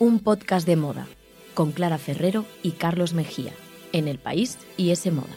un podcast de moda con Clara Ferrero y Carlos Mejía en El País y ese Moda.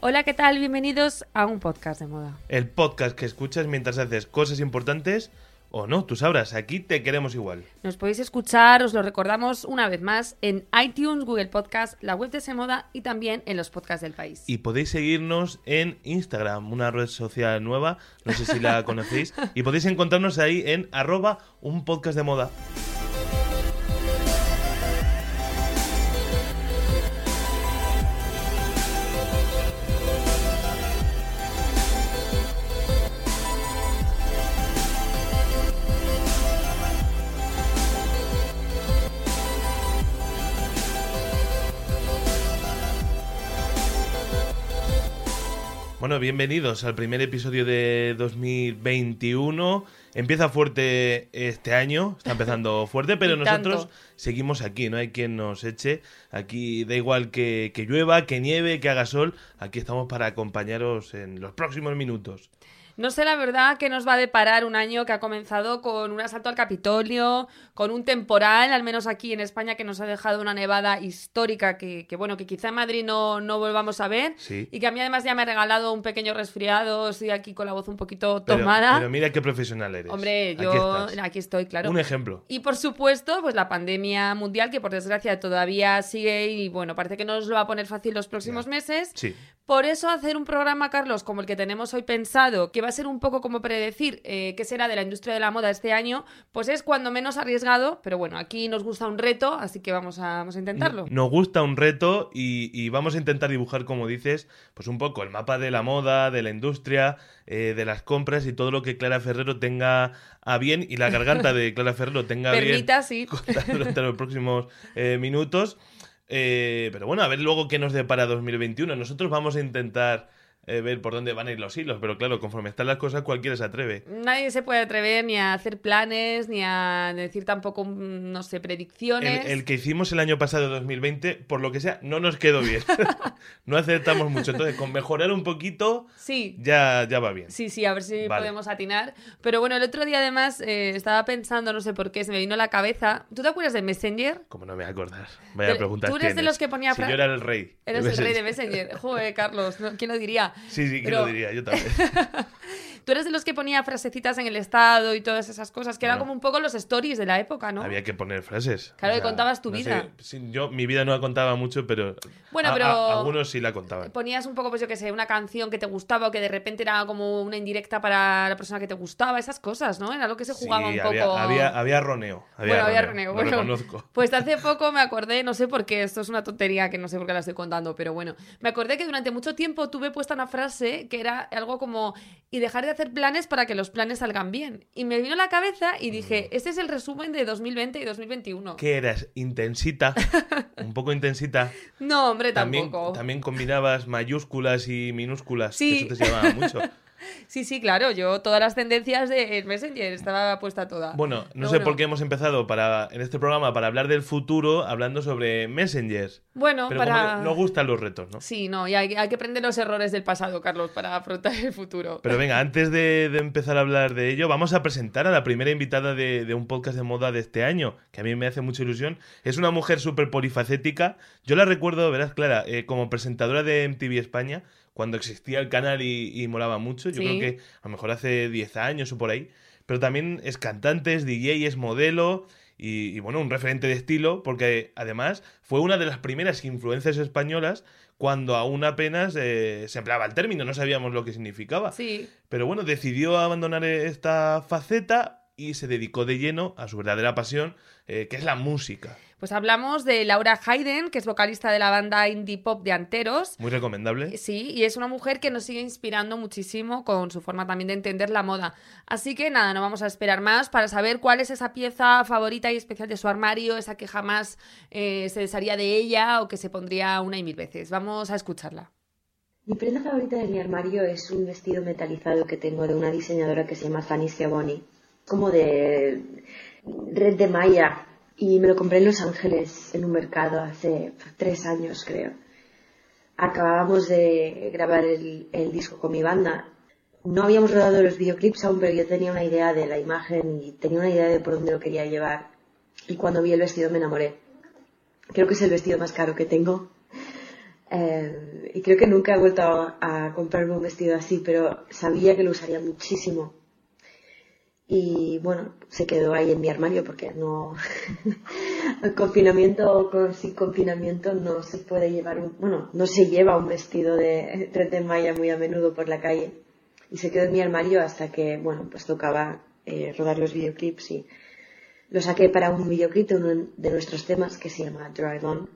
Hola, ¿qué tal? Bienvenidos a un podcast de moda. El podcast que escuchas mientras haces cosas importantes o no, tú sabrás, aquí te queremos igual. Nos podéis escuchar, os lo recordamos una vez más, en iTunes, Google Podcast, la web de Semoda y también en los podcasts del país. Y podéis seguirnos en Instagram, una red social nueva, no sé si la conocéis, y podéis encontrarnos ahí en arroba un podcast de moda. Bueno, bienvenidos al primer episodio de 2021. Empieza fuerte este año, está empezando fuerte, pero nosotros tanto. seguimos aquí, no hay quien nos eche. Aquí da igual que, que llueva, que nieve, que haga sol, aquí estamos para acompañaros en los próximos minutos. No sé la verdad que nos va a deparar un año que ha comenzado con un asalto al Capitolio, con un temporal, al menos aquí en España, que nos ha dejado una nevada histórica que, que, bueno, que quizá en Madrid no, no volvamos a ver. Sí. Y que a mí además ya me ha regalado un pequeño resfriado, estoy aquí con la voz un poquito tomada. pero mira qué profesional eres. Hombre, Aquí yo estás. aquí estoy, claro. Un ejemplo. Y por supuesto, pues la pandemia mundial, que por desgracia todavía sigue y bueno, parece que no nos lo va a poner fácil los próximos meses. Sí. Por eso hacer un programa, Carlos, como el que tenemos hoy pensado, que va a ser un poco como predecir eh, qué será de la industria de la moda este año, pues es cuando menos arriesgado, pero bueno, aquí nos gusta un reto, así que vamos a, vamos a intentarlo. Nos gusta un reto y, y vamos a intentar dibujar, como dices, pues un poco el mapa de la moda, de la industria, eh, de las compras y todo lo que Clara Ferrero tenga a bien y la garganta de Clara Ferrero tenga a bien Permita, sí. los próximos eh, minutos. Eh, pero bueno, a ver luego qué nos depara 2021. Nosotros vamos a intentar eh, ver por dónde van a ir los hilos, pero claro, conforme están las cosas, cualquiera se atreve. Nadie se puede atrever ni a hacer planes, ni a decir tampoco, mm, no sé, El, predicciones. el que hicimos el año pasado, 2020, por lo que sea, no nos quedó bien. no acertamos mucho. Entonces, con mejorar un poquito, Sí, ya, ya va bien. Sí, sí, a ver si Vale. podemos atinar. Pero bueno, el otro día además eh, estaba pensando, no sé por qué, se me vino a la cabeza. ¿Tú te acuerdas de Messenger? Como no me voy a acordar. Vaya Pero, pregunta. ¿tú eres de los que ponía Si yo era el rey. Eres el rey de Messenger. Messenger. Joder, Carlos, ¿no? ¿quién lo diría? Sí, sí, que Pero- lo diría, yo también. Tú eres de los que ponía frasecitas en el estado y todas esas cosas, que eran como un poco los stories de la época, ¿no? Había que poner frases. Claro, y contabas tu no vida. sé, yo mi vida no la contaba mucho, pero, Bueno, a- pero- a- algunos sí la contaban. Ponías un poco, pues yo qué sé, una canción que te gustaba o que de repente era como una indirecta para la persona que te gustaba, esas cosas, ¿no? Era lo que se jugaba Sí, un había, poco. había, había roneo. Había bueno, había roneo, bueno. Pues hace poco me acordé, no sé por qué, esto es una tontería que no sé por qué la estoy contando, pero bueno, me acordé que durante mucho tiempo tuve puesta una frase que era algo como, y dejar de hacer planes para que los planes salgan bien. Y me vino a la cabeza y dije, este es el resumen de 2020 y 2021. Mm. ¿Qué eras? ¿Intensita? ¿Un poco intensita? No, hombre, También, tampoco. también combinabas mayúsculas y minúsculas. que Sí. Eso te llamaba mucho. Sí, sí, claro, yo todas las tendencias de Messenger estaba puesta toda. Bueno, no sé bueno. por qué hemos empezado para, en este programa para hablar del futuro hablando sobre messengers. Bueno, Pero para... como nos gustan los retos, ¿no? Sí, no, y hay, hay que aprender los errores del pasado, Carlos, para afrontar el futuro. Pero venga, antes de, de empezar a hablar de ello, vamos a presentar a la primera invitada de, de un podcast de moda de este año, que a mí me hace mucha ilusión. Es una mujer súper polifacética. Yo la recuerdo, verás, Clara, eh, como presentadora de MTV España, cuando existía el canal y, y molaba mucho. Yo Sí. creo que a lo mejor hace 10 años o por ahí. Pero también es cantante, es DJ, es modelo. Y, y, bueno, un referente de estilo, porque además fue una de las primeras influencias españolas cuando aún apenas eh, se empleaba el término, no sabíamos lo que significaba. Sí, Pero bueno, decidió abandonar esta faceta y se dedicó de lleno a su verdadera pasión, eh, que es la música. Pues hablamos de Laura Hayden, que es vocalista de la banda indie pop de Anteros. Muy recomendable. Sí, y es una mujer que nos sigue inspirando muchísimo con su forma también de entender la moda. Así que nada, no vamos a esperar más para saber cuál es esa pieza favorita y especial de su armario, esa que jamás eh, se desharía de ella o que se pondría una y mil veces. Vamos a escucharla. Mi prenda favorita de mi armario es un vestido metalizado que tengo de una diseñadora que se llama Fanny Schiavoni, como de red de malla, y me lo compré en Los Ángeles, en un mercado, hace tres años creo. Acabábamos de grabar el, el disco con mi banda. No habíamos rodado los videoclips aún, pero yo tenía una idea de la imagen y tenía una idea de por dónde lo quería llevar. Y cuando vi el vestido me enamoré. Creo que es el vestido más caro que tengo. Eh, y creo que nunca he vuelto a, a comprarme un vestido así, pero sabía que lo usaría muchísimo y bueno, se quedó ahí en mi armario porque no, el confinamiento con, sin confinamiento no se puede llevar un, bueno, no se lleva un vestido de tren de malla muy a menudo por la calle y se quedó en mi armario hasta que, bueno, pues tocaba eh, rodar los videoclips y lo saqué para un videoclip de uno de nuestros temas que se llama Drive On.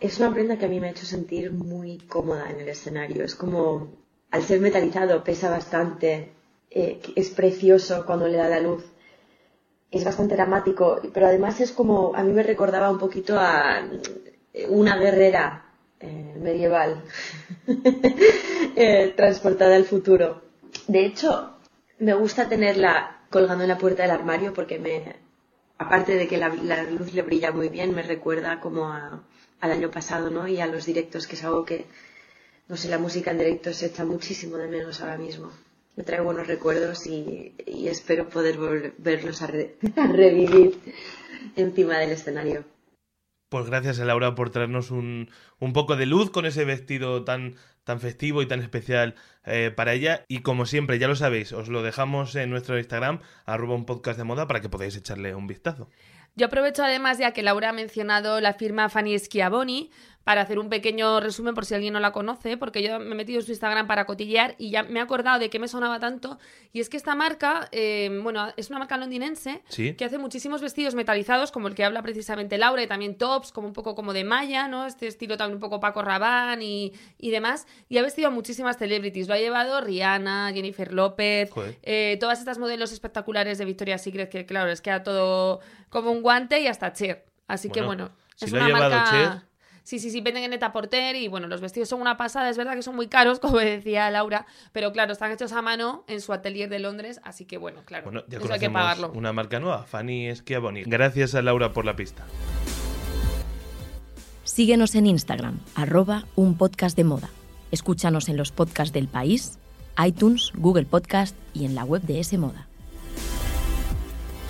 Es una prenda que a mí me ha hecho sentir muy cómoda en el escenario. Es como, al ser metalizado, pesa bastante, eh, es precioso cuando le da la luz. Es bastante dramático, pero además es como, a mí me recordaba un poquito a eh, una guerrera eh, medieval transportada al futuro. De hecho, me gusta tenerla colgando en la puerta del armario porque aparte de que la, luz le brilla muy bien, me recuerda como al año pasado, ¿no? Y a los directos, que es algo que, no sé, la música en directo se echa muchísimo de menos ahora mismo me trae buenos recuerdos y, espero poder volverlos a, a, revivir encima del escenario. Pues gracias a Laura por traernos un, un poco de luz con ese vestido tan, tan festivo y tan especial eh, para ella. Y como siempre, ya lo sabéis, os lo dejamos en nuestro Instagram, arroba un podcast de moda, para que podáis echarle un vistazo. Yo aprovecho además, ya que Laura ha mencionado la firma Fanny Schiavoni, para hacer un pequeño resumen por si alguien no la conoce, porque yo me he metido en su Instagram para cotillear y ya me he acordado de qué me sonaba tanto. Y es que esta marca, eh, bueno, es una marca londinense que hace muchísimos vestidos metalizados, como el que habla precisamente Laura, y también tops, como un poco como de malla, ¿no? Este estilo también un poco Paco Rabanne y, y demás. Y ha vestido a muchísimas celebrities. Lo ha llevado Rihanna, Jennifer López, eh, todas estas modelos espectaculares de Victoria's Secret, que claro, les queda todo como un guante y hasta Cher. Así que bueno, es una marca... Sí, sí, sí, venden en Neta Porter y bueno, los vestidos son una pasada, es verdad que son muy caros, como decía Laura, pero claro, están hechos a mano en su atelier de Londres, así que bueno, claro, bueno, ya eso hay que pagarlo. Una marca nueva, Fanny Schiavoni. Gracias a Laura por la pista. Síguenos en Instagram, arroba un podcast de moda. Escúchanos en los podcasts del país, iTunes, Google Podcast y en la web de S Moda.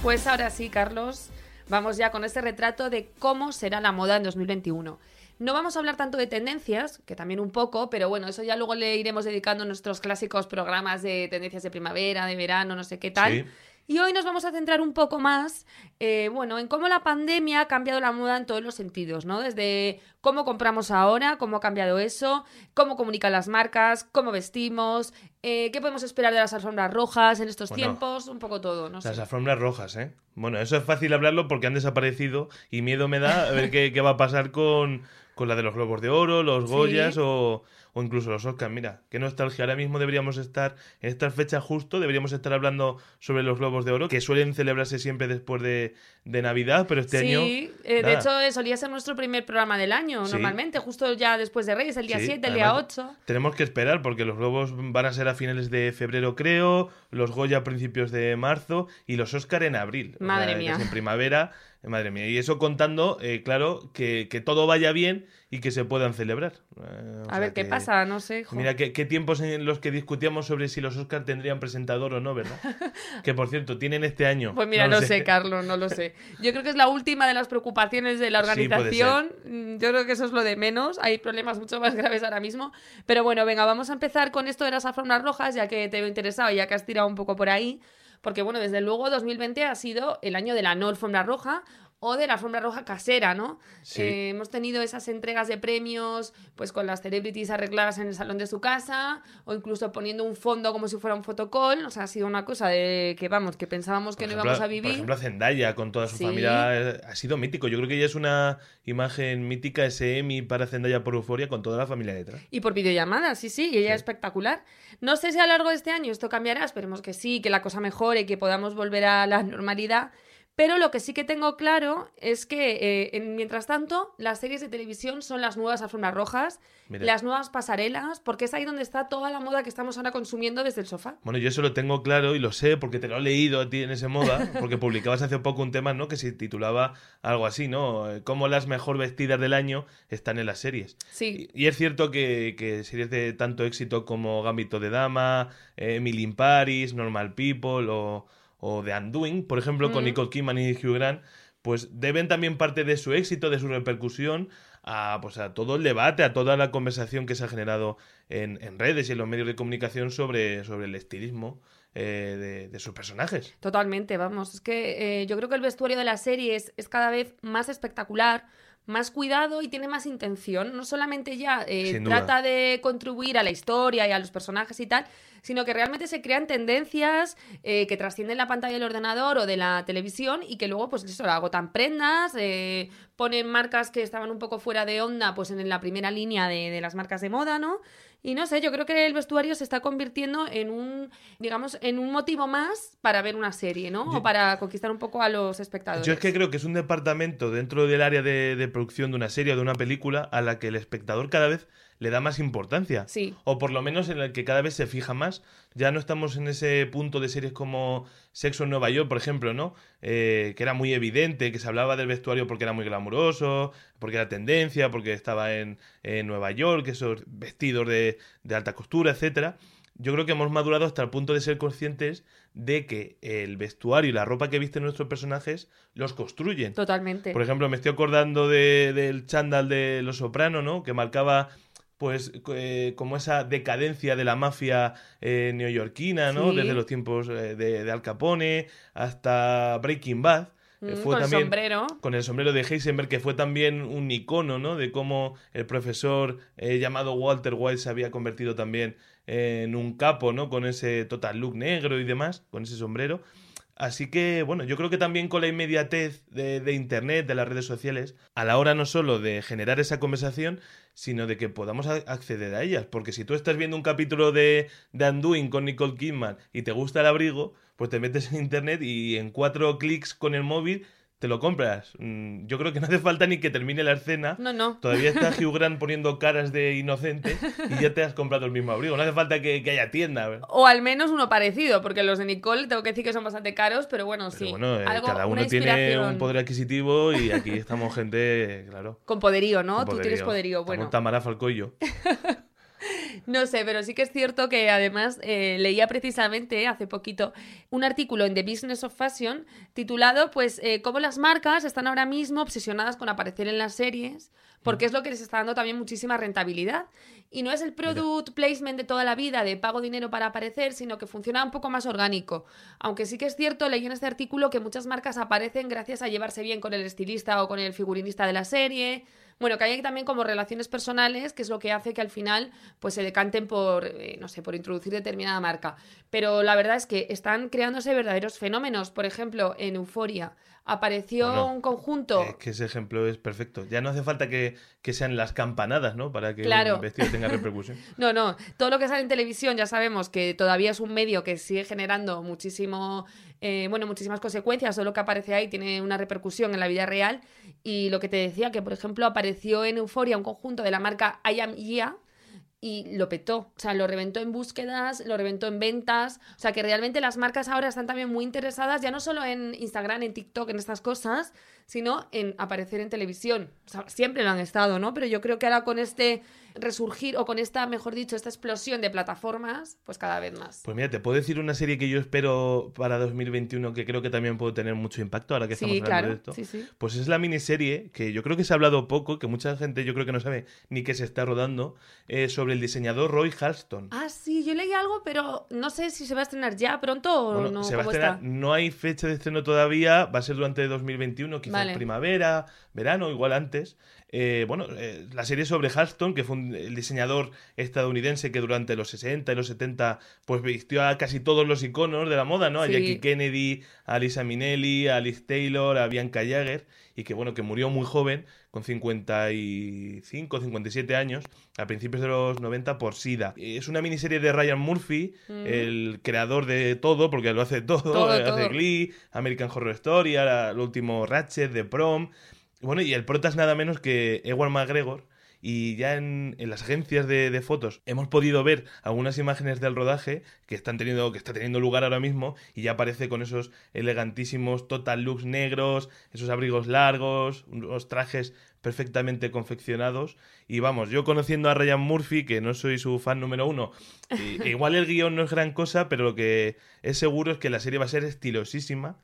Pues ahora sí, Carlos, vamos ya con este retrato de cómo será la moda en 2021. No vamos a hablar tanto de tendencias, que también un poco, pero bueno, eso ya luego le iremos dedicando nuestros clásicos programas de tendencias de primavera, de verano, no sé qué tal. Y hoy nos vamos a centrar un poco más, eh, bueno, en cómo la pandemia ha cambiado la moda en todos los sentidos, ¿no? Desde cómo compramos ahora, cómo ha cambiado eso, cómo comunican las marcas, cómo vestimos, eh, qué podemos esperar de las alfombras rojas en estos tiempos, un poco todo, ¿no? Las alfombras rojas, ¿eh? Bueno, eso es fácil hablarlo porque han desaparecido y miedo me da a ver qué, qué va a pasar con con la de los Globos de Oro, los Goyas o, o, incluso los Oscars. Mira, qué nostalgia. Ahora mismo deberíamos estar, en esta fecha justo, deberíamos estar hablando sobre los Globos de Oro, que suelen celebrarse siempre después de, de Navidad, pero este año... Sí, eh, de hecho eh, solía ser nuestro primer programa del año, normalmente, justo ya después de Reyes, el día 7, el día 8. Tenemos que esperar porque los Globos van a ser a finales de febrero, creo, los Goya a principios de marzo y los Oscar en abril. Madre mía. en primavera Madre mía, y eso contando, eh, claro, que, todo vaya bien y que se puedan celebrar. Eh, a ver qué pasa, no sé. Mira, qué, tiempos en los que discutíamos sobre si los Oscars tendrían presentador o no, ¿verdad? que por cierto, tienen este año. Pues mira, no, sé. Carlos, no lo sé. Yo creo que es la última de las preocupaciones de la organización. Mm, yo creo que eso es lo de menos. Hay problemas mucho más graves ahora mismo. Pero bueno, venga, vamos a empezar con esto de las alfombras rojas, ya que te he interesado, ya que has tirado un poco por ahí. Porque bueno, desde luego 2020 ha sido el año de la no alfombra roja o de la alfombra roja casera, ¿no? Eh, hemos tenido esas entregas de premios, pues con las celebrities arregladas en el salón de su casa, o incluso poniendo un fondo como si fuera un fotocall. O sea, ha sido una cosa de que, vamos, que pensábamos que no íbamos a vivir. Por ejemplo, Zendaya con toda su familia eh, ha sido mítico. Yo creo que ya es una imagen mítica ese Emmy para Zendaya por Euforia con toda la familia detrás. Y por videollamadas, sí, sí, y ella es espectacular. No sé si a lo largo de este año esto cambiará, esperemos que sí, que la cosa mejore, que podamos volver a la normalidad Pero lo que sí que tengo claro es que, eh, en- mientras tanto, las series de televisión son las nuevas alfombras rojas, Mira. las nuevas pasarelas, porque es ahí donde está toda la moda que estamos ahora consumiendo desde el sofá. Bueno, yo eso lo tengo claro y lo sé porque te lo he leído a ti en ese moda, porque publicabas hace poco un tema, ¿no? Que se titulaba algo así, ¿no? Eh, Cómo las mejor vestidas del año están en las series. Sí. Y, y es cierto que, que series de tanto éxito como Gambito de Dama, eh, Emily in Paris, Normal People o, o The Undoing, por ejemplo, con. Nicole Kidman y Hugh Grant, pues deben también parte de su éxito, de su repercusión, a, pues a todo el debate, a toda la conversación que se ha generado en, en redes y en los medios de comunicación sobre, sobre el estilismo eh, de, de sus personajes. Totalmente, vamos. Es que eh, yo creo que el vestuario de la serie es, es cada vez más espectacular, más cuidado y tiene más intención. No solamente ya eh, trata de contribuir a la historia y a los personajes y tal, sino que realmente se crean tendencias eh, que trascienden la pantalla del ordenador o de la televisión y que luego, pues eso, agotan prendas, eh, ponen marcas que estaban un poco fuera de onda, pues en la primera línea de, de las marcas de moda, ¿no? Y no sé, yo creo que el vestuario se está convirtiendo en un, digamos, en un motivo más para ver una serie, ¿no? Yo- O para conquistar un poco a los espectadores. Yo es que creo que es un departamento dentro del área de, de producción de una serie o de una película a la que el espectador cada vez le da más importancia. Sí. O por lo menos en el que cada vez se fija más. Ya no estamos en ese punto de series como Sexo en Nueva York, por ejemplo, ¿no? Eh, que era muy evidente, que se hablaba del vestuario porque era muy glamuroso, porque era tendencia, porque estaba en, en Nueva York, esos vestidos de, de alta costura, etcétera. Yo creo que hemos madurado hasta el punto de ser conscientes de que el vestuario y la ropa que visten nuestros personajes los construyen. Totalmente. Por ejemplo, me estoy acordando de- del chándal de Los Soprano, ¿no? Que marcaba pues eh, como esa decadencia de la mafia eh, neoyorquina, ¿no? Sí. Desde los tiempos eh, de, de Al Capone hasta Breaking Bad. Mm, fue con también sombrero. con el sombrero de Heisenberg, que fue también un icono, ¿no? De cómo el profesor eh, llamado Walter White se había convertido también en un capo, ¿no? Con ese total look negro y demás, con ese sombrero. Así que, bueno, yo creo que también con la inmediatez de, Internet, de las redes sociales, a la hora no solo de generar esa conversación, sino de que podamos acceder a ellas. Porque si tú estás viendo un capítulo de, de Undoing con Nicole Kidman y te gusta el abrigo, pues te metes en Internet y en cuatro clics con el móvil te lo compras. Mm, Yo creo que no hace falta ni que termine la escena. No, no. Todavía está Hugh Grant poniendo caras de inocente y ya te has comprado el mismo abrigo. No hace falta que, que haya tienda. ¿verdad? O al menos uno parecido, porque los de Nicole tengo que decir que son bastante caros, pero bueno, Pero sí. bueno, eh, Algo- cada uno tiene un poder adquisitivo y aquí estamos gente, claro. Con poderío, ¿no? con Tú tienes poderío. Bueno, Tamara Falcó y yo. no sé, pero sí que es cierto que además eh, leía precisamente hace poquito un artículo en The Business of Fashion titulado, pues, eh, cómo las marcas están ahora mismo obsesionadas con aparecer en las series, porque es lo que les está dando también muchísima rentabilidad. Y no es el product placement de toda la vida de pago dinero para aparecer, sino que funciona un poco más orgánico. Aunque sí que es cierto, leí en este artículo que muchas marcas aparecen gracias a llevarse bien con el estilista o con el figurinista de la serie. Bueno, que hay también como relaciones personales, que es lo que hace que al final pues se decanten por, eh, no sé, por introducir determinada marca. Pero la verdad es que están creándose verdaderos fenómenos. Por ejemplo, en Euforia apareció Bueno, un conjunto... Es que ese ejemplo es perfecto. Ya no hace falta que, que sean las campanadas, ¿no? Para que Claro. un vestido tenga repercusión. No, no, todo lo que sale en televisión ya sabemos que todavía es un medio que sigue generando muchísimo, eh, bueno, muchísimas consecuencias, todo lo que aparece ahí tiene una repercusión en la vida real y lo que te decía, que por ejemplo apareció en Euforia un conjunto de la marca I Am Gia y lo petó, o sea, lo reventó en búsquedas, lo reventó en ventas, o sea, que realmente las marcas ahora están también muy interesadas ya no solo en Instagram, en TikTok, en estas cosas, sino en aparecer en televisión. O sea, siempre lo han estado, ¿no? Pero yo creo que ahora con este resurgir o con esta, mejor dicho, esta explosión de plataformas, pues cada vez más. Pues mira, te puedo decir una serie que yo espero para 2021 que creo que también puede tener mucho impacto ahora que estamos sí, hablando claro, de esto. sí, sí. Pues es la miniserie que yo creo que se ha hablado poco, que mucha gente yo creo que no sabe ni que se está rodando, eh, sobre el diseñador Roy Halston. Ah, sí, yo leí algo, pero no sé si se va a estrenar ya pronto o Bueno, no. se va a ¿cómo estrenar, está? no hay fecha de estreno todavía, va a ser durante 2021, quizás Vale. primavera, verano, igual antes. Eh, bueno, eh, la serie sobre Halston, que fue un un el diseñador estadounidense que durante los 60 y los 70 pues vistió a casi todos los iconos de la moda, ¿no? A Sí. Jackie Kennedy, a Lisa Minnelli, a Liz Taylor, a Bianca Jagger y que bueno, que murió muy joven, con 55, 57 años, a principios de los 90 por SIDA. Es una miniserie de Ryan Murphy, Mm. el creador de todo, porque lo hace todo, Todo, hace todo. Glee, American Horror Story, ahora el último Ratchet, The Prom. Bueno, y el prota es nada menos que Ewan McGregor. Y ya en, en las agencias de, de fotos hemos podido ver algunas imágenes del rodaje que están teniendo, que está teniendo lugar ahora mismo, y ya aparece con esos elegantísimos total looks negros, esos abrigos largos, unos trajes perfectamente confeccionados. Y vamos, yo conociendo a Ryan Murphy, que no soy su fan número uno, e igual el guion no es gran cosa, pero lo que es seguro es que la serie va a ser estilosísima.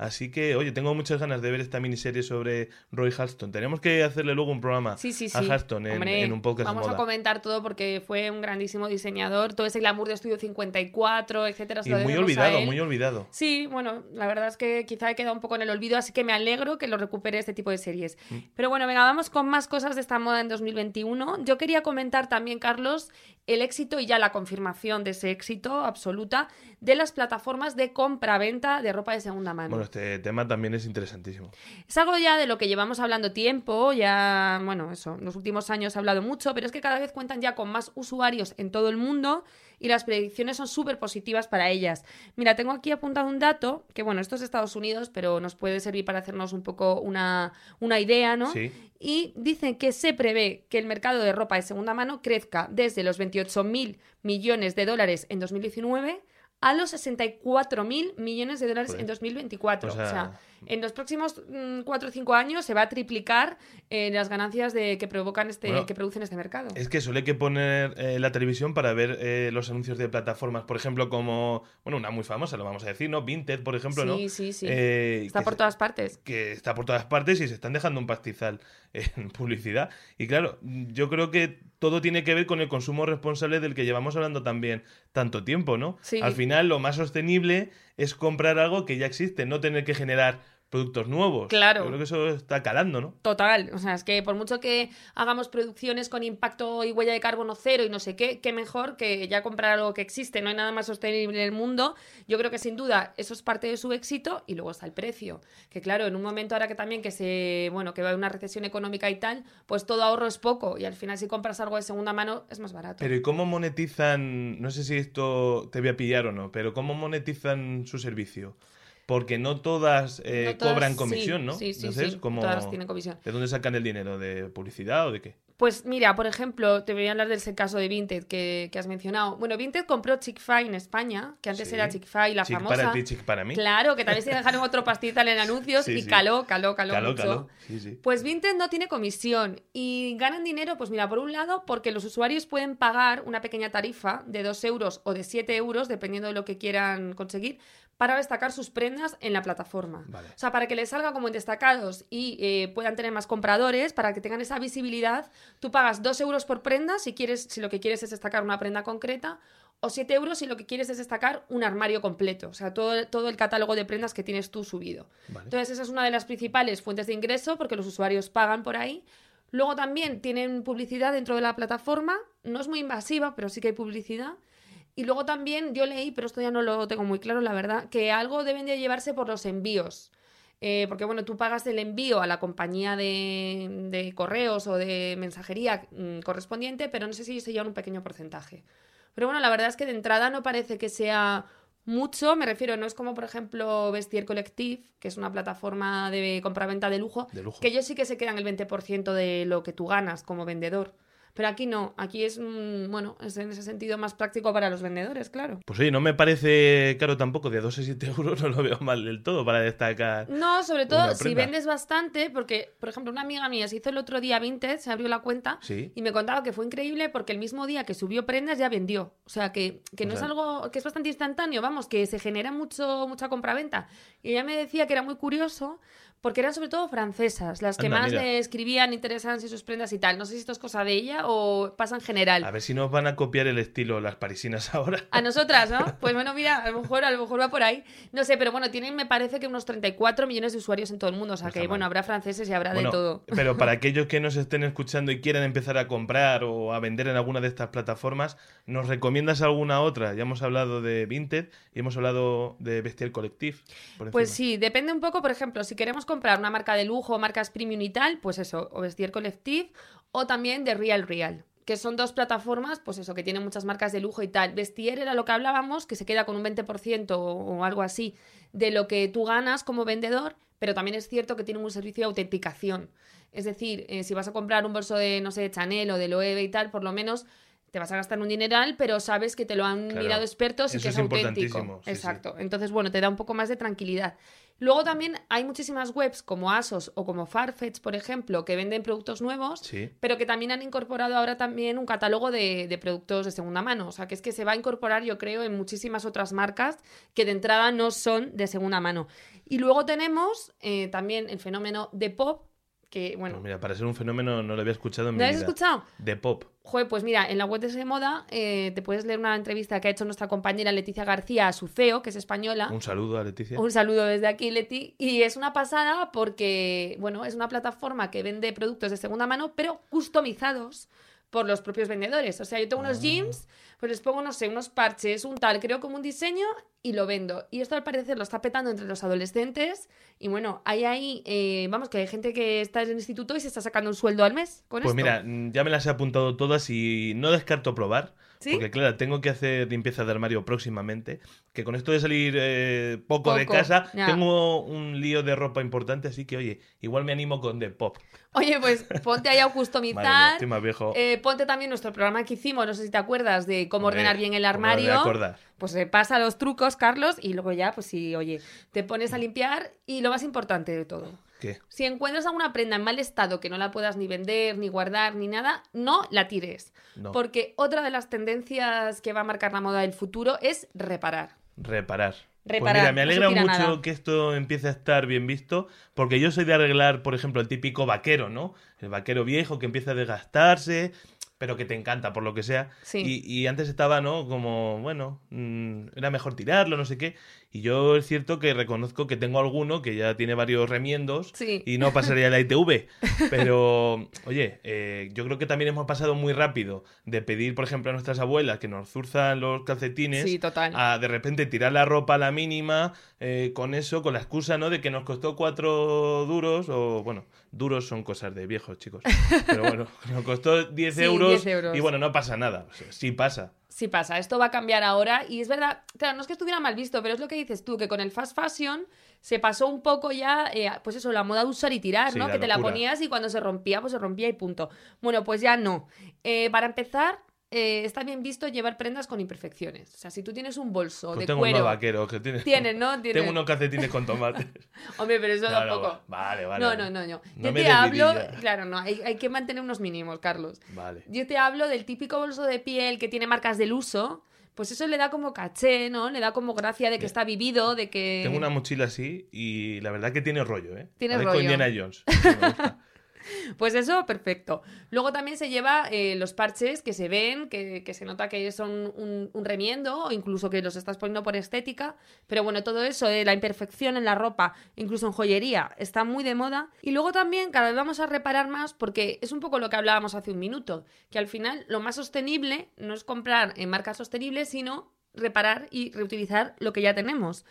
Así que, oye, tengo muchas ganas de ver esta miniserie sobre Roy Halston. Tenemos que hacerle luego un programa Sí, sí, sí. a Halston en, Hombre, en un podcast Vamos de a comentar todo porque fue un grandísimo diseñador. Todo ese glamour de Estudio 54, etcétera. Y muy olvidado, muy olvidado. Sí, bueno, la verdad es que quizá he quedado un poco en el olvido, así que me alegro que lo recupere este tipo de series. Mm. Pero bueno, venga, vamos con más cosas de esta moda en 2021. Yo quería comentar también, Carlos, el éxito y ya la confirmación de ese éxito absoluta de las plataformas de compra-venta de ropa de segunda mano. Bueno, este tema también es interesantísimo. Es algo ya de lo que llevamos hablando tiempo, ya, bueno, eso, en los últimos años ha hablado mucho, pero es que cada vez cuentan ya con más usuarios en todo el mundo y las predicciones son súper positivas para ellas. Mira, tengo aquí apuntado un dato, que bueno, esto es Estados Unidos, pero nos puede servir para hacernos un poco una, una idea, ¿no? Sí. Y dicen que se prevé que el mercado de ropa de segunda mano crezca desde los 28.000 millones de dólares en 2019 a los 64.000 millones de dólares Joder. en 2024. O O sea, sea, en los próximos 4 o 5 años se va a triplicar eh, las ganancias de, que provocan este, Bueno, que producen este mercado. Es que suele que poner eh, la televisión para ver eh, los anuncios de plataformas, por ejemplo, como, bueno, una muy famosa, lo vamos a decir, ¿no? Vinted, por ejemplo, ¿no? sí, sí, sí. Está por se- todas partes. que está por todas partes y se están dejando un pastizal en publicidad. Y claro, yo creo que todo tiene que ver con el consumo responsable del que llevamos hablando también tanto tiempo, ¿no? Sí. Al final, lo más sostenible es comprar algo que ya existe, no tener que generar productos nuevos. Claro. Yo creo que eso está calando, ¿no? Total, o sea, es que por mucho que hagamos producciones con impacto y huella de carbono cero y no sé qué, qué mejor que ya comprar algo que existe, no hay nada más sostenible en el mundo. Yo creo que sin duda eso es parte de su éxito y luego está el precio, que claro, en un momento ahora que también que se, bueno, que va a haber una recesión económica y tal, pues todo ahorro es poco y al final si compras algo de segunda mano es más barato. Pero ¿y cómo monetizan? No sé si esto te voy a pillar o no, pero ¿cómo monetizan su servicio? Porque no todas, eh, No todas- cobran sí, comisión, ¿no? Sí, sí, Entonces, sí, ¿cómo- todas tienen comisión. ¿De dónde sacan el dinero? ¿De publicidad o de qué? Pues mira, por ejemplo, te voy a hablar del caso de Vinted que, que has mencionado. Bueno, Vinted compró Chick-fil en España, que antes Sí. era Chick-fil, la Chic famosa. para ti, chic para mí. Claro, que también se dejaron otro pastizal en anuncios Sí, y caló, caló, caló, Caló, mucho. caló. Pues Vinted no tiene comisión y ganan dinero, pues mira, por un lado, porque los usuarios pueden pagar una pequeña tarifa de 2 euros o de 7 euros, dependiendo de lo que quieran conseguir, para destacar sus prendas en la plataforma. Vale. O sea, para que les salga como en destacados y eh, puedan tener más compradores, para que tengan esa visibilidad, tú pagas 2 euros por prenda si, quieres, si lo que quieres es destacar una prenda concreta, o 7 euros si lo que quieres es destacar un armario completo, o sea, todo, todo el catálogo de prendas que tienes tú subido. Vale. Entonces, esa es una de las principales fuentes de ingreso porque los usuarios pagan por ahí. Luego también tienen publicidad dentro de la plataforma, no es muy invasiva, pero sí que hay publicidad. Y luego también yo leí, pero esto ya no lo tengo muy claro, la verdad, que algo deben de llevarse por los envíos. Eh, porque bueno, tú pagas el envío a la compañía de, de correos o de mensajería mm, correspondiente, pero no sé si se llevan un pequeño porcentaje. Pero bueno, la verdad es que de entrada no parece que sea mucho, me refiero, no es como por ejemplo Vestier Collective, que es una plataforma de compraventa de lujo, De lujo. que ellos sí que se quedan el 20% de lo que tú ganas como vendedor. Pero aquí no, aquí es, mm, bueno, es en ese sentido más práctico para los vendedores, claro. Pues oye, no me parece caro tampoco, de 2 a 7 euros no lo veo mal del todo para destacar. No, sobre todo si vendes bastante, porque, por ejemplo, una amiga mía se hizo el otro día Vinted, se abrió la cuenta Sí. y me contaba que fue increíble porque el mismo día que subió prendas ya vendió. O sea, que, que O no es algo, que es bastante instantáneo, vamos, que se genera mucho, mucha compraventa. Y ella me decía que era muy curioso porque eran sobre todo francesas las que Anda, más mira. le escribían, interesaban si sus prendas y tal. No sé si esto es cosa de ella o pasa en general. A ver si nos van a copiar el estilo las parisinas ahora. A nosotras, ¿no? Pues bueno, mira, a lo mejor, a lo mejor va por ahí. No sé, pero bueno, tienen, me parece que unos 34 millones de usuarios en todo el mundo. O sea que, bueno, habrá franceses y habrá de todo. Pero para aquellos que nos estén escuchando y quieran empezar a comprar o a vender en alguna de estas plataformas, ¿nos recomiendas alguna otra? Ya hemos hablado de Vinted y hemos hablado de Bestial Collective. por Pues sí, depende un poco, por ejemplo, si queremos comprar una marca de lujo, marcas premium y tal, pues eso, o Vestier Collective o también de Real Real, que son dos plataformas, pues eso, que tienen muchas marcas de lujo y tal. Vestier era lo que hablábamos, que se queda con un 20% o, o algo así de lo que tú ganas como vendedor, pero también es cierto que tienen un servicio de autenticación. Es decir, eh, si vas a comprar un bolso de, no sé, de Chanel o de Loewe y tal, por lo menos te vas a gastar un dineral, pero sabes que te lo han Claro. mirado expertos y que es, es auténtico. sí, sí. Exacto. Entonces, bueno, te da un poco más de tranquilidad. Luego también hay muchísimas webs como ASOS o como Farfetch, por ejemplo, que venden productos nuevos, Sí. pero que también han incorporado ahora también un catálogo de, de productos de segunda mano. O sea, que es que se va a incorporar, yo creo, en muchísimas otras marcas que de entrada no son de segunda mano. Y luego tenemos eh, también el fenómeno de pop, que, bueno, Pues mira, para ser un fenómeno no lo había escuchado en ¿no mi vida. escuchado? De pop. Joder, pues mira, en la web de Ese Moda eh, te puedes leer una entrevista que ha hecho nuestra compañera Leticia García a su CEO, que es española. Un saludo a Leticia. Un saludo desde aquí, Leti. Y es una pasada porque, bueno, es una plataforma que vende productos de segunda mano, pero customizados por los propios vendedores. O sea, yo tengo unos Ah. jeans, pues les pongo, no sé, unos parches, un tal, creo como un diseño y lo vendo. Y esto al parecer lo está petando entre los adolescentes. Y bueno, hay ahí, eh, vamos, que hay gente que está en el instituto y se está sacando un sueldo al mes con Pues esto. mira, ya me las he apuntado todas y no descarto probar. ¿Sí? Porque claro, tengo que hacer limpieza de armario próximamente. Que con esto de salir eh, poco, de casa, ya. tengo un lío de ropa importante. Así que, oye, igual me animo con The Pop. Oye, pues ponte ahí a Madre customizar. estoy más viejo. Eh, ponte también nuestro programa que hicimos, no sé si te acuerdas, de cómo Hombre, ordenar bien el ¿cómo me voy a armario. acordar? Pues repasa los trucos, Carlos, y luego ya, pues sí, oye, te pones a limpiar y lo más importante de todo. ¿Qué? Si encuentras alguna prenda en mal estado que no la puedas ni vender, ni guardar, ni nada, no la tires. No. Porque otra de las tendencias que va a marcar la moda del futuro es reparar. Reparar. Reparar, Pues mira, me alegra mucho nada. que esto empiece a estar bien visto, porque yo soy de arreglar, por ejemplo, el típico vaquero, ¿no? El vaquero viejo que empieza a desgastarse, pero que te encanta por lo que sea. Sí. Y, y antes estaba, ¿no? Como, bueno, mm, era mejor tirarlo, no sé qué. Y yo es cierto que reconozco que tengo alguno que ya tiene varios remiendos Sí. y no pasaría la ITV. Pero, oye, eh, yo creo que también hemos pasado muy rápido de pedir, por ejemplo, a nuestras abuelas que nos zurzan los calcetines Sí, total. a de repente tirar la ropa a la mínima eh, con eso, con la excusa, ¿no? De que nos costó cuatro duros o, bueno, duros son cosas de viejos, chicos. Pero bueno, nos costó 10 Sí, euros, 10 euros. y bueno, no pasa nada. O sea, sí pasa. Sí pasa, esto va a cambiar ahora y es verdad, claro, no es que estuviera mal visto, pero es lo que dices tú, que con el fast fashion se pasó un poco ya, eh, pues eso, la moda de usar y tirar, Sí, ¿no? que te la ponías y cuando se rompía, pues se rompía y punto. Bueno, pues ya no. Eh, para empezar, eh, está bien visto llevar prendas con imperfecciones. O sea, si tú tienes un bolso Pues de tengo cuero... unos vaqueros que tienen. Tienes, ¿no? Tengo unos calcetines con tomates. Hombre, pero eso No, no, tampoco. vale, vale. No, no, no, no. Yo No te hablo, claro, no, hay, hay que mantener unos mínimos, Carlos. Vale. Yo te hablo del típico bolso de piel que tiene marcas del uso. Pues eso le da como caché, ¿no? Le da como gracia de que está vivido, de que... Tengo una mochila así y la verdad que tiene rollo, ¿eh? Tiene Parezco rollo. Indiana Jones. Pues eso, perfecto. Luego también se lleva eh, los parches que se ven, que, se nota que son un, remiendo, o incluso que los estás poniendo por estética. Pero bueno, todo eso, de la imperfección en la ropa, incluso en joyería, está muy de moda. Y luego también cada vez vamos a reparar más, porque es un poco lo que hablábamos hace un minuto, que al final lo más sostenible no es comprar en marcas sostenibles, sino reparar y reutilizar lo que ya tenemos.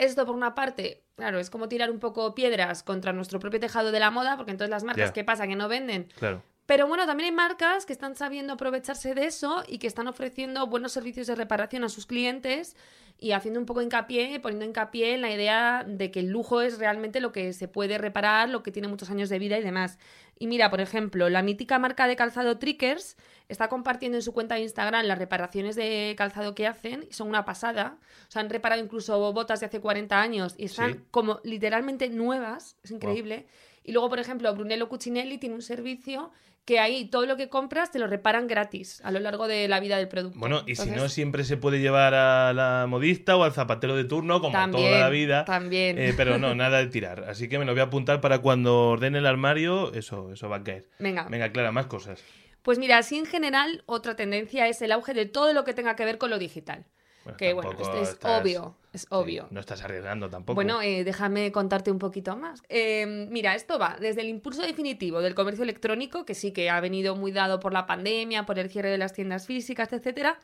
Esto, por una parte, claro, es como tirar un poco piedras contra nuestro propio tejado de la moda, porque entonces las marcas. ¿qué pasa? Que no venden. Claro. Pero bueno, también hay marcas que están sabiendo aprovecharse de eso y que están ofreciendo buenos servicios de reparación a sus clientes y haciendo un poco hincapié, poniendo hincapié en la idea de que el lujo es realmente lo que se puede reparar, lo que tiene muchos años de vida y demás. Y mira, por ejemplo, la mítica marca de calzado Trickers está compartiendo en su cuenta de Instagram las reparaciones de calzado que hacen y son una pasada. O sea, han reparado incluso botas de hace 40 años y están Sí. como literalmente nuevas. Es increíble. Y luego, por ejemplo, Brunello Cucinelli tiene un servicio que ahí todo lo que compras te lo reparan gratis a lo largo de la vida del producto. Bueno, y si no, siempre se puede llevar a la modista o al zapatero de turno, como También, toda la vida. también. Eh, pero no, nada de tirar. Así que me lo voy a apuntar para cuando ordene el armario, eso, eso va a caer. Venga. Venga, Clara, más cosas. Pues mira, así en general, otra tendencia es el auge de todo lo que tenga que ver con lo digital. Bueno, que bueno, esto es estás- obvio, es Sí, obvio. no estás arriesgando tampoco. Bueno, eh, déjame contarte un poquito más. Eh, mira, esto va desde el impulso definitivo del comercio electrónico, que sí que ha venido muy dado por la pandemia, por el cierre de las tiendas físicas, etcétera,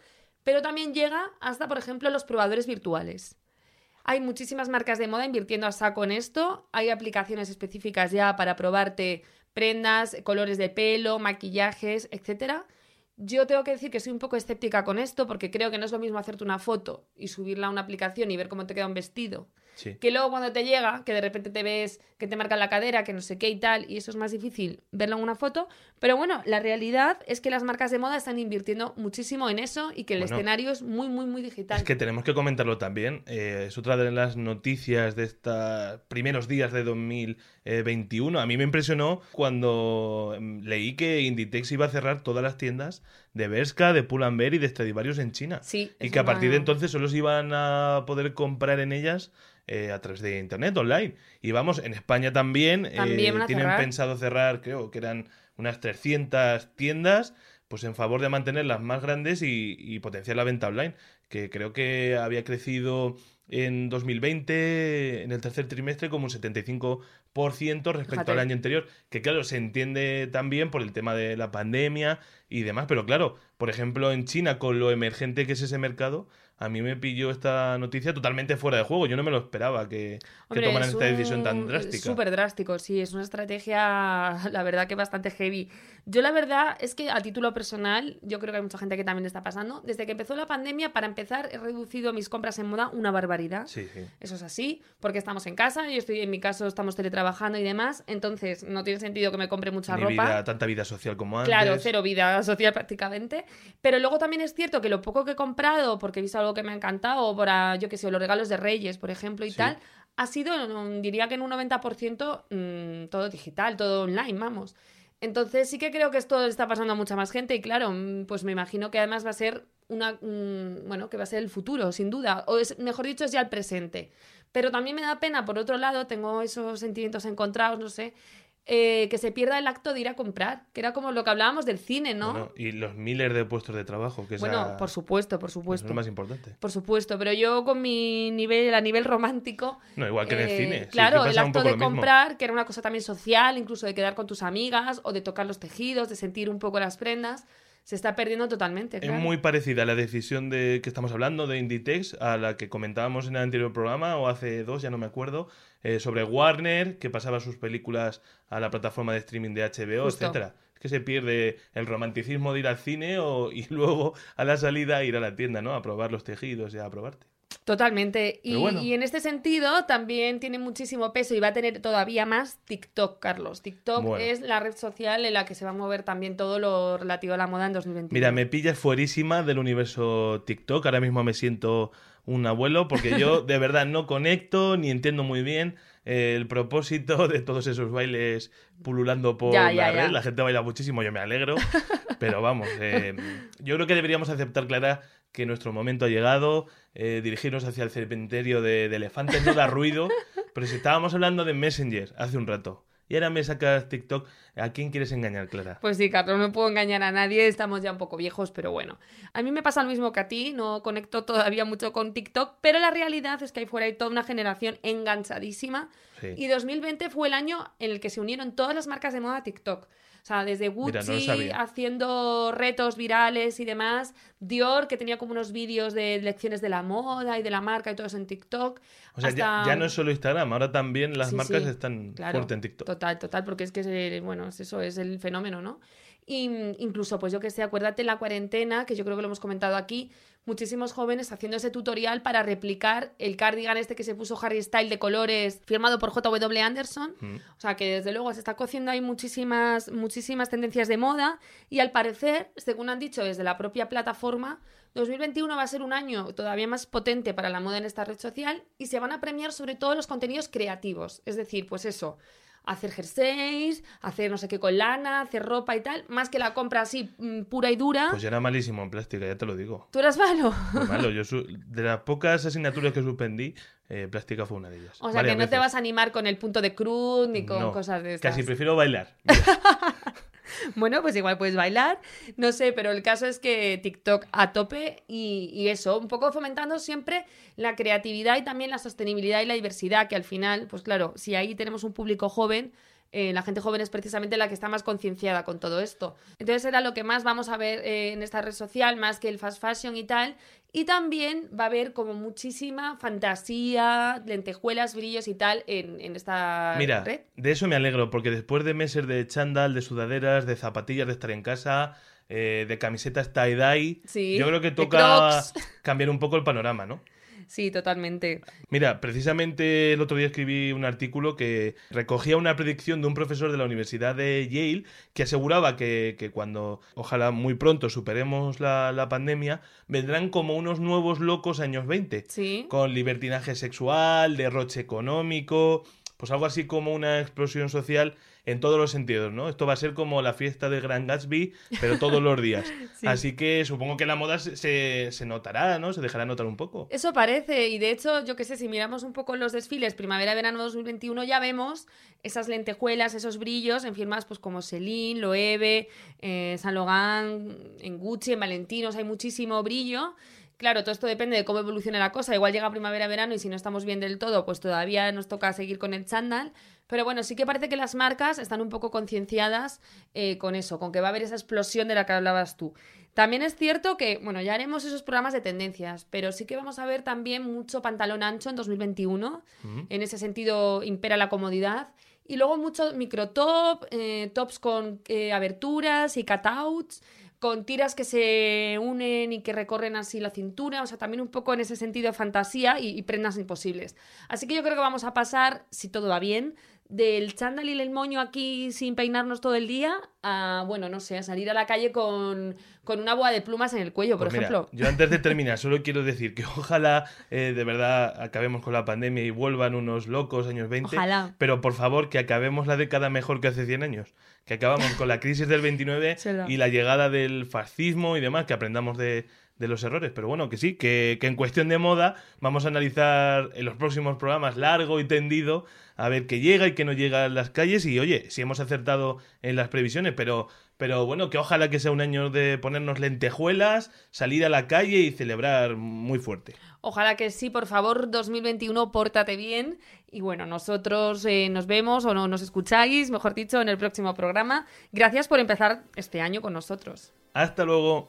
pero también llega hasta, por ejemplo, los probadores virtuales. Hay muchísimas marcas de moda invirtiendo a saco en esto. Hay aplicaciones específicas ya para probarte prendas, colores de pelo, maquillajes, etcétera. Yo tengo que decir que soy un poco escéptica con esto porque creo que no es lo mismo hacerte una foto y subirla a una aplicación y ver cómo te queda un vestido sí. que luego cuando te llega, que de repente te ves que te marcan la cadera, que no sé qué y tal, y eso es más difícil verlo en una foto. Pero bueno, la realidad es que las marcas de moda están invirtiendo muchísimo en eso y que el Bueno. escenario es muy, muy, muy digital. Es que tenemos que comentarlo también. eh, es otra de las noticias de estos primeros días de 2021. A mí me impresionó cuando em, leí que Inditex iba a cerrar todas las tiendas de Bershka, de Pull&Bear y de Stradivarius en China. Sí, y que a partir de entonces solo se iban a poder comprar en ellas eh, a través de internet, online. Y vamos, en España también, eh, También tienen cerrar. pensado cerrar, creo que eran unas 300 tiendas, pues en favor de mantenerlas más grandes y, y potenciar la venta online, que creo que había crecido en 2020, en el tercer trimestre, como un 75% respecto Fíjate. al año anterior, que claro, se entiende también por el tema de la pandemia y demás, pero claro, por ejemplo, en China, con lo emergente que es ese mercado, a mí me pilló esta noticia totalmente fuera de juego. Yo no me lo esperaba que, que Hombre, tomaran es esta decisión tan drástica. Súper drástico, sí, es una estrategia, la verdad que bastante heavy. Yo la verdad es que a título personal, yo creo que hay mucha gente que también está pasando. Desde que empezó la pandemia, para empezar, he reducido mis compras en moda una barbaridad. Sí, sí. Eso es así, porque estamos en casa, yo estoy en mi caso, estamos teletrabajando y demás, entonces no tiene sentido que me compre mucha Ni ropa. vida, tanta vida social como antes. Claro, cero vida social prácticamente. Pero luego también es cierto que lo poco que he comprado, porque he visto algo que me ha encantado, para, yo que sé, los regalos de Reyes, por ejemplo, y Sí. tal, ha sido, diría que en un 90% mm, todo digital, todo online, vamos. Entonces sí que creo que esto está pasando a mucha más gente y claro, mm, pues me imagino que además va a ser una, mm, bueno, que va a ser el futuro, sin duda, o es, mejor dicho, es ya el presente. Pero también me da pena, por otro lado, tengo esos sentimientos encontrados, no sé, eh, que se pierda el acto de ir a comprar, que era como lo que hablábamos del cine, ¿no? Bueno, y los miles de puestos de trabajo, que Bueno, por supuesto, por eso es supuesto. lo más importante. Por supuesto, pero yo con mi nivel, a nivel romántico. No, igual que en el eh, cine. claro, el acto de comprar, que era una cosa también social, incluso de quedar con tus amigas, o de tocar los tejidos, de sentir un poco las prendas, se está perdiendo totalmente. Es muy parecida a la decisión de que estamos hablando de Inditex, a la que comentábamos en el anterior programa, o hace dos, ya no me acuerdo, eh, sobre Warner, que pasaba sus películas a la plataforma de streaming de HBO, Justo. etcétera. Es que se pierde el romanticismo de ir al cine o, y luego a la salida ir a la tienda, ¿no? A probar los tejidos y a probarte. Totalmente. Y, Pero bueno. y en este sentido también tiene muchísimo peso y va a tener todavía más TikTok, Carlos. TikTok Bueno. es la red social en la que se va a mover también todo lo relativo a la moda en 2021. Mira, me pillas fuerísima del universo TikTok. Ahora mismo me siento un abuelo porque yo de verdad no conecto ni entiendo muy bien eh, el propósito de todos esos bailes pululando por Ya, la ya, red. ya. La gente baila muchísimo, yo me alegro. Pero vamos, eh, yo creo que deberíamos aceptar, Clara, que nuestro momento ha llegado, eh, dirigirnos hacia el cementerio de, de elefantes, no da ruido. Pero si estábamos hablando de Messenger hace un rato y ahora me sacas TikTok, ¿a quién quieres engañar, Clara? Pues sí, Carlos, no puedo engañar a nadie, estamos ya un poco viejos, pero bueno. A mí me pasa lo mismo que a ti, no conecto todavía mucho con TikTok, pero la realidad es que ahí fuera hay toda una generación enganchadísima. Sí. Y 2020 fue el año en el que se unieron todas las marcas de moda a TikTok. O sea, desde Mira, no lo Gucci haciendo retos virales y demás, Dior, que tenía como unos vídeos de lecciones de la moda y de la marca y todo eso en TikTok. O sea, ya, hasta- ya no es solo Instagram, ahora también las Sí, marcas sí, están Claro, fuerte en TikTok. Total, total, porque es que, es bueno, es eso es el fenómeno, ¿no? Y mm, incluso, pues yo que sé, acuérdate la cuarentena, que yo creo que lo hemos comentado aquí, muchísimos jóvenes haciendo ese tutorial para replicar el cardigan este que se puso Harry Style de colores, firmado por JW Anderson. Mm. O sea que desde luego se está cociendo ahí muchísimas, muchísimas tendencias de moda y al parecer, según han dicho desde la propia plataforma, 2021 va a ser un año todavía más potente para la moda en esta red social y se van a premiar sobre todo los contenidos creativos. Es decir, pues eso, hacer jerseys, hacer no sé qué con lana, hacer ropa y tal, más que la compra así mm, pura y dura. Pues yo era malísimo en plástica, ya te lo digo. ¿Tú eras malo? Malo. Yo su- de las pocas asignaturas que suspendí, eh, plástica fue una de ellas. O sea que no te vas a animar con el punto de cruz ni con No, cosas de estas. Casi prefiero bailar. Bueno, pues igual puedes bailar, no sé, pero el caso es que TikTok a tope y, y, eso, un poco fomentando siempre la creatividad y también la sostenibilidad y la diversidad, que al final, pues claro, si ahí tenemos un público joven, eh, la gente joven es precisamente la que está más concienciada con todo esto. Entonces era lo que más vamos a ver eh, en esta red social, más que el fast fashion y tal. Y también va a haber como muchísima fantasía, lentejuelas, brillos y tal en, en esta Mira, red. de eso me alegro, porque después de meses de chándal, de sudaderas, de zapatillas, de estar en casa, eh, de camisetas tie-dye, Sí, yo creo que toca cambiar un poco el panorama, ¿no? Sí, totalmente. Mira, precisamente el otro día escribí un artículo que recogía una predicción de un profesor de la Universidad de Yale que aseguraba que, que cuando, ojalá muy pronto, superemos la, la pandemia, vendrán como unos nuevos locos años 20, Sí. con libertinaje sexual, derroche económico, pues algo así como una explosión social en todos los sentidos, ¿no? Esto va a ser como la fiesta del Gran Gatsby, pero todos los días. Sí. Así que supongo que la moda se, se, notará, ¿no? Se dejará notar un poco. Eso parece, y de hecho, yo qué sé, si miramos un poco los desfiles primavera-verano 2021, ya vemos esas lentejuelas, esos brillos en firmas pues como Celine, Loewe, eh, Saint Laurent, en Gucci, en Valentinos, hay muchísimo brillo. Claro, todo esto depende de cómo evolucione la cosa. Igual llega primavera-verano y si no estamos bien del todo, pues todavía nos toca seguir con el chándal. Pero bueno, sí que parece que las marcas están un poco concienciadas eh, con eso, con que va a haber esa explosión de la que hablabas tú. También es cierto que, bueno, ya haremos esos programas de tendencias, pero sí que vamos a ver también mucho pantalón ancho en 2021. Ujú. En ese sentido impera la comodidad. Y luego mucho microtop, eh, tops con eh, aberturas y cutouts, con tiras que se unen y que recorren así la cintura, o sea, también un poco en ese sentido de fantasía y, y prendas imposibles. Así que yo creo que vamos a pasar, si todo va bien, del chándal y el moño aquí sin peinarnos todo el día a, bueno, no sé, a salir a la calle con, con una boa de plumas en el cuello, por Pues mira, ejemplo. yo antes de terminar, solo quiero decir que ojalá eh, de verdad acabemos con la pandemia y vuelvan unos locos años 20. Ojalá. Pero por favor, que acabemos la década mejor que hace 100 años. Que acabamos con la crisis del 29 Es verdad. y la llegada del fascismo y demás, que aprendamos de, de los errores. Pero bueno, que sí, que, que en cuestión de moda vamos a analizar en los próximos programas largo y tendido a ver qué llega y qué no llega a las calles. Y oye, si hemos acertado en las previsiones, pero, pero bueno, que ojalá que sea un año de ponernos lentejuelas, salir a la calle y celebrar muy fuerte. Ojalá que sí, por favor, 2021, pórtate bien. Y bueno, nosotros eh, nos vemos o no, nos escucháis, mejor dicho, en el próximo programa. Gracias por empezar este año con nosotros. Hasta luego.